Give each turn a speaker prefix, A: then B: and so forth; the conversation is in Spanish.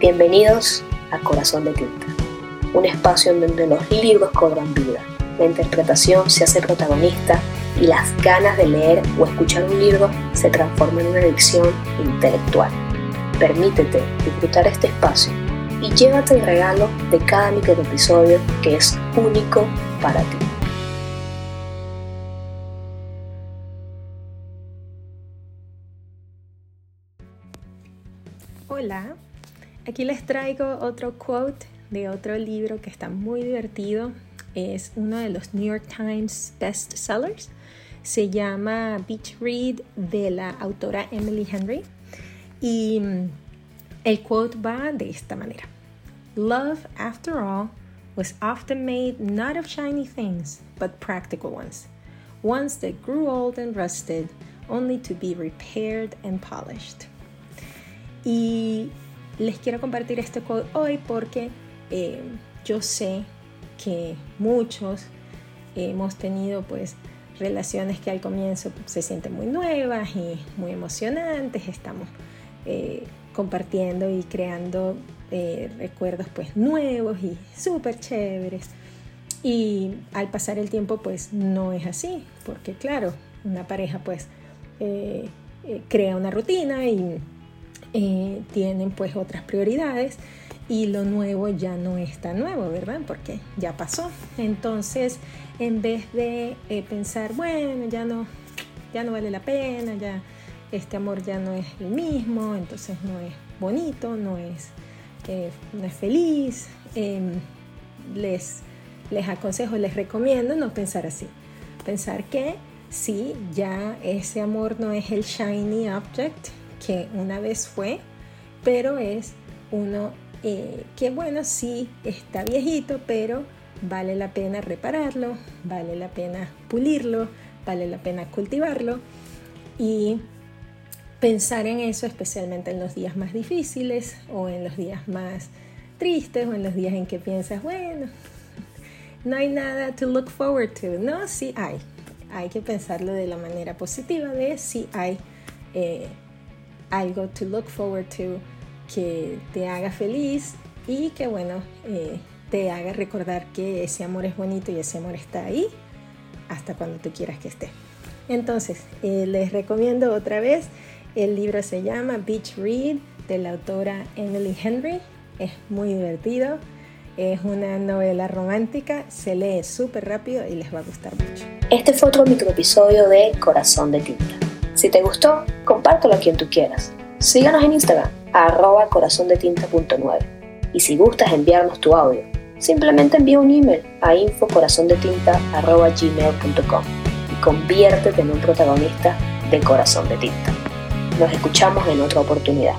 A: Bienvenidos a Corazón de Tinta, un espacio en donde los libros cobran vida, la interpretación se hace protagonista y las ganas de leer o escuchar un libro se transforman en una adicción intelectual. Permítete disfrutar este espacio y llévate el regalo de cada micro episodio que es único para ti.
B: Hola, aquí les traigo otro quote de otro libro que está muy divertido. Es uno de los New York Times best sellers. Se llama Beach Read de la autora Emily Henry. Y mm, el quote va de esta manera. Love, after all, was often made not of shiny things, but practical ones. Ones that grew old and rusted, only to be repaired and polished. Y les quiero compartir este quote hoy porque eh, yo sé que muchos hemos tenido pues relaciones que al comienzo se sienten muy nuevas y muy emocionantes, estamos eh, compartiendo y creando eh, recuerdos pues nuevos y súper chéveres. Y al pasar el tiempo pues no es así, porque claro, una pareja pues crea una rutina y tienen pues otras prioridades y lo nuevo ya no es tan nuevo, ¿verdad? Porque ya pasó. Entonces, en vez de eh, pensar, bueno, ya no, ya no vale la pena, ya este amor ya no es el mismo, entonces no es bonito, no es, eh, no es feliz, em, les, les aconsejo, les recomiendo no pensar así. Pensar que sí, ya ese amor no es el shiny object que una vez fue, pero es uno eh, que bueno, sí está viejito, pero vale la pena repararlo, vale la pena pulirlo, vale la pena cultivarlo y pensar en eso especialmente en los días más difíciles o en los días más tristes o en los días en que piensas, bueno, no hay nada to look forward to. No, sí hay. Hay que pensarlo de la manera positiva de sí hay eh, algo to look forward to que te haga feliz y que bueno, eh, te haga recordar que ese amor es bonito y ese amor está ahí hasta cuando tú quieras que esté. Entonces, eh, les recomiendo otra vez, el libro se llama Beach Read de la autora Emily Henry, es muy divertido, es una novela romántica, se lee súper rápido y les va a gustar mucho.
A: Este fue otro microepisodio de Corazón de Tinta. Si te gustó, compártelo a quien tú quieras. Síganos en Instagram arroba corazondetinta.9. Y si gustas enviarnos tu audio, simplemente envía un email a infocorazondetinta.gmail.com y conviértete en un protagonista de Corazón de Tinta. Nos escuchamos en otra oportunidad.